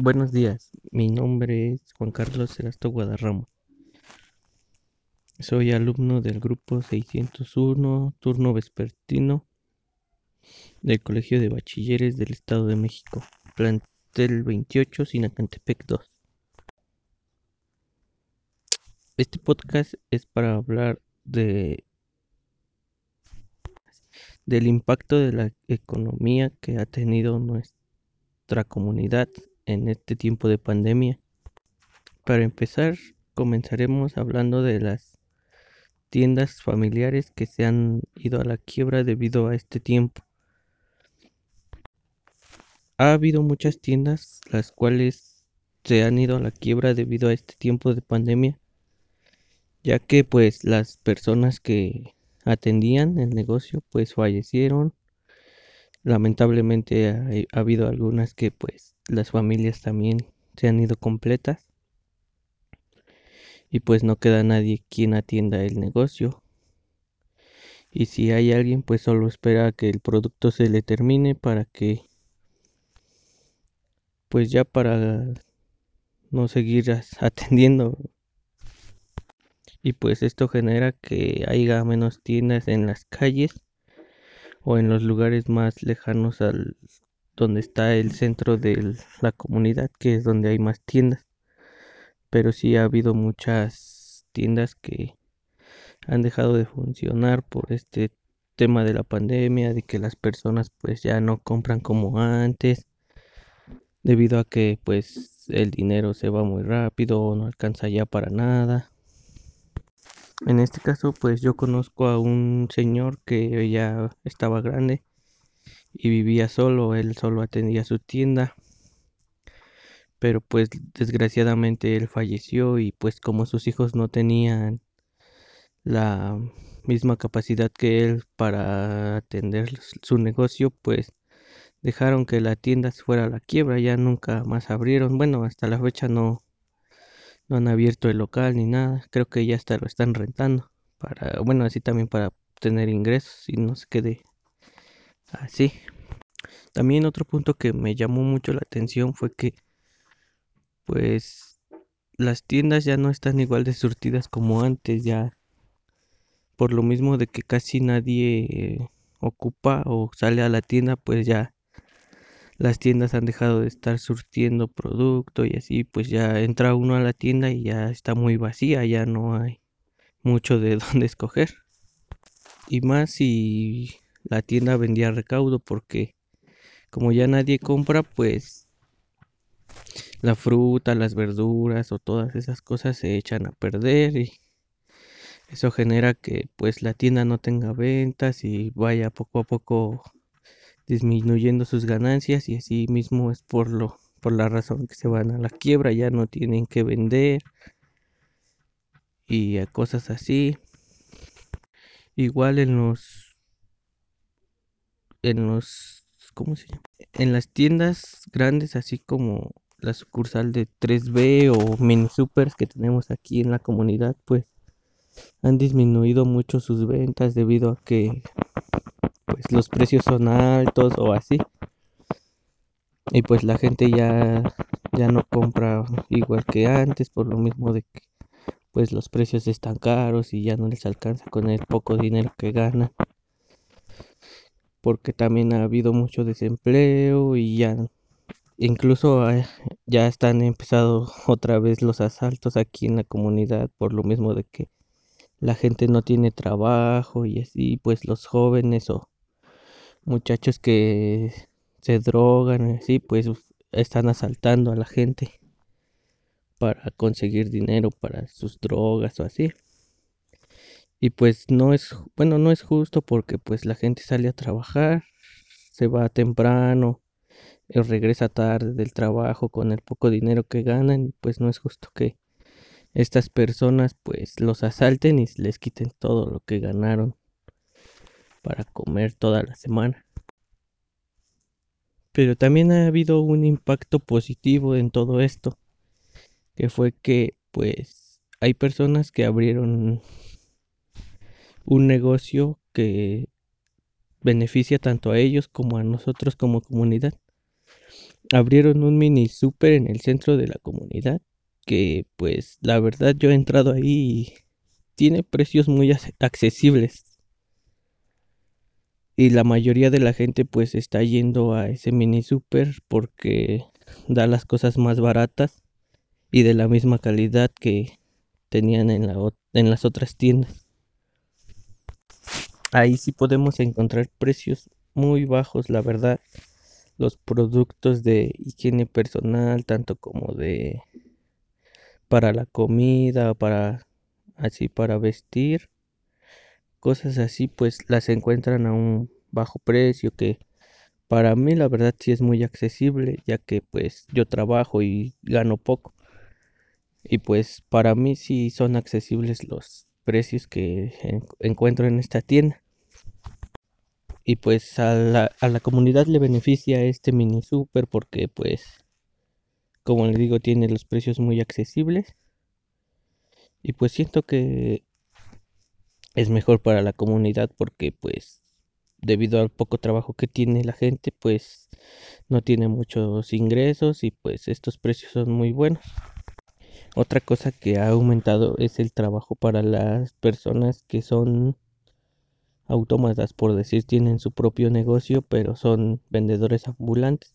Buenos días, mi nombre es Juan Carlos Serasto Guadarramo. Soy alumno del grupo 601, turno vespertino del Colegio de Bachilleres del Estado de México, plantel 28, Sinacantepec 2. Este podcast es para hablar de del impacto de la economía que ha tenido nuestra comunidad en este tiempo de pandemia. Para empezar, comenzaremos hablando de las tiendas familiares que se han ido a la quiebra debido a este tiempo. Ha habido muchas tiendas las cuales se han ido a la quiebra debido a este tiempo de pandemia, ya que pues las personas que atendían el negocio pues fallecieron. Lamentablemente ha, ha habido algunas que pues las familias también se han ido completas y pues no queda nadie quien atienda el negocio. Y si hay alguien, pues solo espera que el producto se le termine para que, pues ya para no seguir atendiendo. Y pues esto genera que haya menos tiendas en las calles o en los lugares más lejanos al donde está el centro de la comunidad, que es donde hay más tiendas pero sí ha habido muchas tiendas que han dejado de funcionar por este tema de la pandemia, de que las personas pues ya no compran como antes, debido a que pues el dinero se va muy rápido no alcanza ya para nada. En este caso pues yo conozco a un señor que ya estaba grande y vivía solo, él solo atendía su tienda pero pues desgraciadamente él falleció y pues como sus hijos no tenían la misma capacidad que él para atender su negocio, pues dejaron que la tienda fuera a la quiebra, ya nunca más abrieron. Bueno, hasta la fecha no, no han abierto el local ni nada. Creo que ya hasta lo están rentando para, bueno, así también para tener ingresos y no se quede así. También otro punto que me llamó mucho la atención fue que pues las tiendas ya no están igual de surtidas como antes, ya por lo mismo de que casi nadie ocupa o sale a la tienda, pues ya las tiendas han dejado de estar surtiendo producto y así, pues ya entra uno a la tienda y ya está muy vacía, ya no hay mucho de dónde escoger. Y más si la tienda vendía recaudo porque como ya nadie compra, pues la fruta, las verduras o todas esas cosas se echan a perder y eso genera que pues la tienda no tenga ventas y vaya poco a poco disminuyendo sus ganancias y así mismo es por lo por la razón que se van a la quiebra, ya no tienen que vender y cosas así. Igual en los en los ¿cómo se llama? En las tiendas grandes así como la sucursal de 3B o mini supers que tenemos aquí en la comunidad, pues han disminuido mucho sus ventas debido a que pues los precios son altos o así. Y pues la gente ya ya no compra igual que antes por lo mismo de que pues los precios están caros y ya no les alcanza con el poco dinero que ganan. Porque también ha habido mucho desempleo y ya Incluso eh, ya están empezado otra vez los asaltos aquí en la comunidad por lo mismo de que la gente no tiene trabajo y así pues los jóvenes o muchachos que se drogan y así pues están asaltando a la gente para conseguir dinero para sus drogas o así. Y pues no es, bueno, no es justo porque pues la gente sale a trabajar, se va temprano regresa tarde del trabajo con el poco dinero que ganan y pues no es justo que estas personas pues los asalten y les quiten todo lo que ganaron para comer toda la semana. Pero también ha habido un impacto positivo en todo esto, que fue que pues hay personas que abrieron un negocio que beneficia tanto a ellos como a nosotros como comunidad abrieron un mini super en el centro de la comunidad que pues la verdad yo he entrado ahí y tiene precios muy accesibles. Y la mayoría de la gente pues está yendo a ese mini super porque da las cosas más baratas y de la misma calidad que tenían en, la, en las otras tiendas. Ahí sí podemos encontrar precios muy bajos, la verdad. Los productos de higiene personal, tanto como de para la comida, para así para vestir, cosas así, pues las encuentran a un bajo precio que para mí la verdad sí es muy accesible, ya que pues yo trabajo y gano poco. Y pues para mí sí son accesibles los precios que encuentro en esta tienda. Y pues a la, a la comunidad le beneficia este mini super porque pues como le digo tiene los precios muy accesibles. Y pues siento que es mejor para la comunidad porque pues debido al poco trabajo que tiene la gente pues no tiene muchos ingresos y pues estos precios son muy buenos. Otra cosa que ha aumentado es el trabajo para las personas que son autómatas, por decir, tienen su propio negocio, pero son vendedores ambulantes.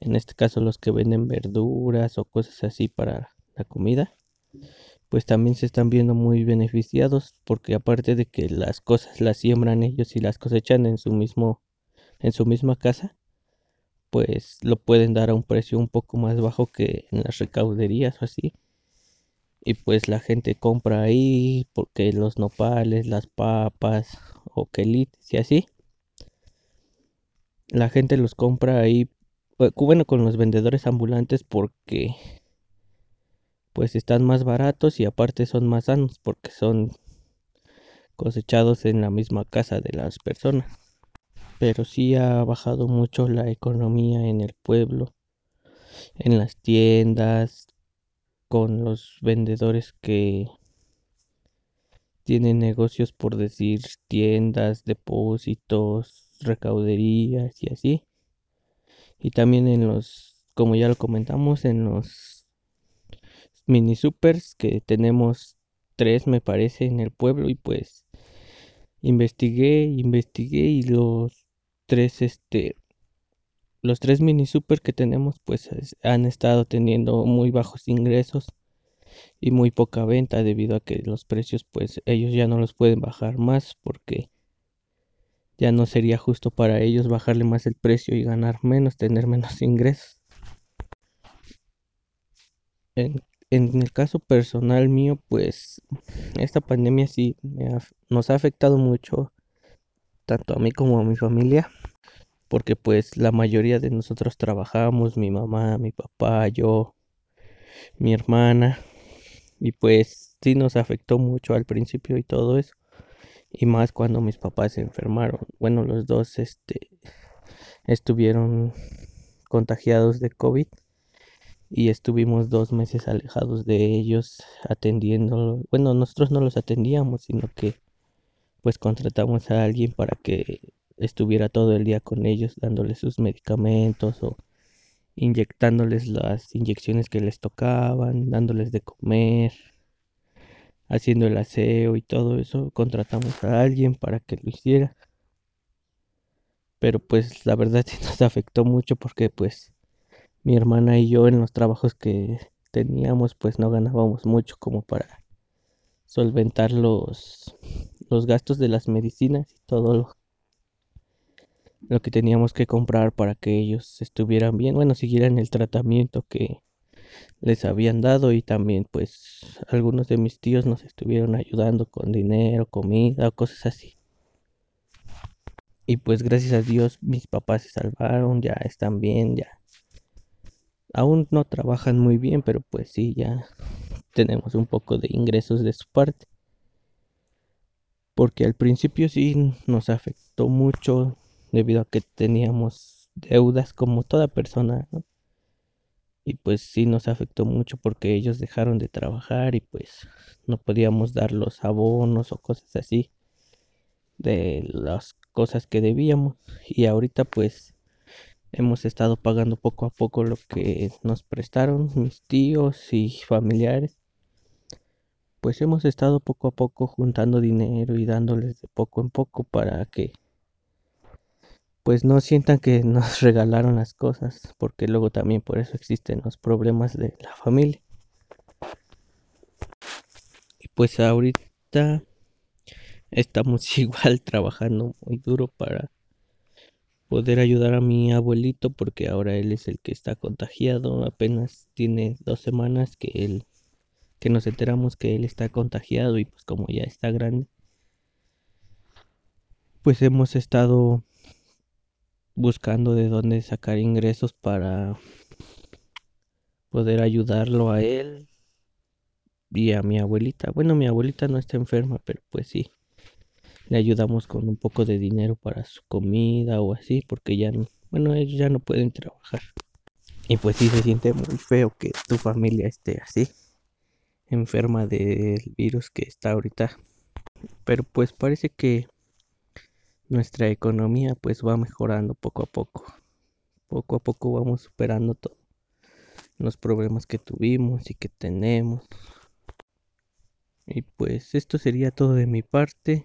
En este caso los que venden verduras o cosas así para la comida, pues también se están viendo muy beneficiados porque aparte de que las cosas las siembran ellos y las cosechan en su mismo en su misma casa, pues lo pueden dar a un precio un poco más bajo que en las recauderías o así y pues la gente compra ahí porque los nopales, las papas o quelites y así. La gente los compra ahí, eh, bueno, con los vendedores ambulantes porque pues están más baratos y aparte son más sanos porque son cosechados en la misma casa de las personas. Pero sí ha bajado mucho la economía en el pueblo, en las tiendas, con los vendedores que tienen negocios por decir tiendas, depósitos, recauderías y así. Y también en los, como ya lo comentamos, en los mini supers que tenemos tres me parece en el pueblo y pues investigué, investigué y los tres este los tres mini super que tenemos pues han estado teniendo muy bajos ingresos y muy poca venta debido a que los precios pues ellos ya no los pueden bajar más porque ya no sería justo para ellos bajarle más el precio y ganar menos, tener menos ingresos. El caso personal mío, pues esta pandemia sí nos ha afectado mucho, tanto a mí como a mi familia, porque pues la mayoría de nosotros trabajamos, mi mamá, mi papá, yo, mi hermana, y pues sí nos afectó mucho al principio y todo eso. Y más cuando mis papás se enfermaron. Bueno, los dos este estuvieron contagiados de COVID y estuvimos dos meses alejados de ellos atendiendo. Bueno, nosotros no los atendíamos, sino que pues contratamos a alguien para que estuviera todo el día con ellos dándoles sus medicamentos o inyectándoles las inyecciones que les tocaban, dándoles de comer, haciendo el aseo y todo eso, contratamos a alguien para que lo hiciera. Pero pues la verdad sí nos afectó mucho porque pues mi hermana y yo en los trabajos que teníamos pues no ganábamos mucho como para solventar los, los gastos de las medicinas y todo lo, lo que teníamos que comprar para que ellos estuvieran bien, bueno, siguieran el tratamiento que les habían dado y también pues algunos de mis tíos nos estuvieron ayudando con dinero, comida, cosas así. Y pues gracias a Dios mis papás se salvaron, ya están bien, ya. Aún no trabajan muy bien, pero pues sí, ya tenemos un poco de ingresos de su parte porque al principio sí nos afectó mucho debido a que teníamos deudas como toda persona, Y pues sí nos afectó mucho porque ellos dejaron de trabajar y pues no podíamos dar los abonos o cosas así de las cosas que debíamos. Y ahorita pues hemos estado pagando poco a poco lo que nos prestaron mis tíos y familiares. Pues hemos estado poco a poco juntando dinero y dándoles de poco en poco para que pues no sientan que nos regalaron las cosas, porque luego también por eso existen los problemas de la familia. Y pues ahorita estamos igual trabajando muy duro para poder ayudar a mi abuelito porque ahora él es el que está contagiado, apenas tiene dos semanas que él que nos enteramos que él está contagiado y pues como ya está grande pues hemos estado buscando de dónde sacar ingresos para poder ayudarlo a él y a mi abuelita. Bueno, mi abuelita no está enferma, pero pues sí. Le ayudamos con un poco de dinero para su comida o así, porque ya no, bueno, ellos ya no pueden trabajar. Y pues sí se siente muy feo que tu familia esté así, enferma del virus que está ahorita. Pero pues parece que nuestra economía pues va mejorando poco a poco. Poco a poco vamos superando todos los problemas que tuvimos y que tenemos. Y pues esto sería todo de mi parte.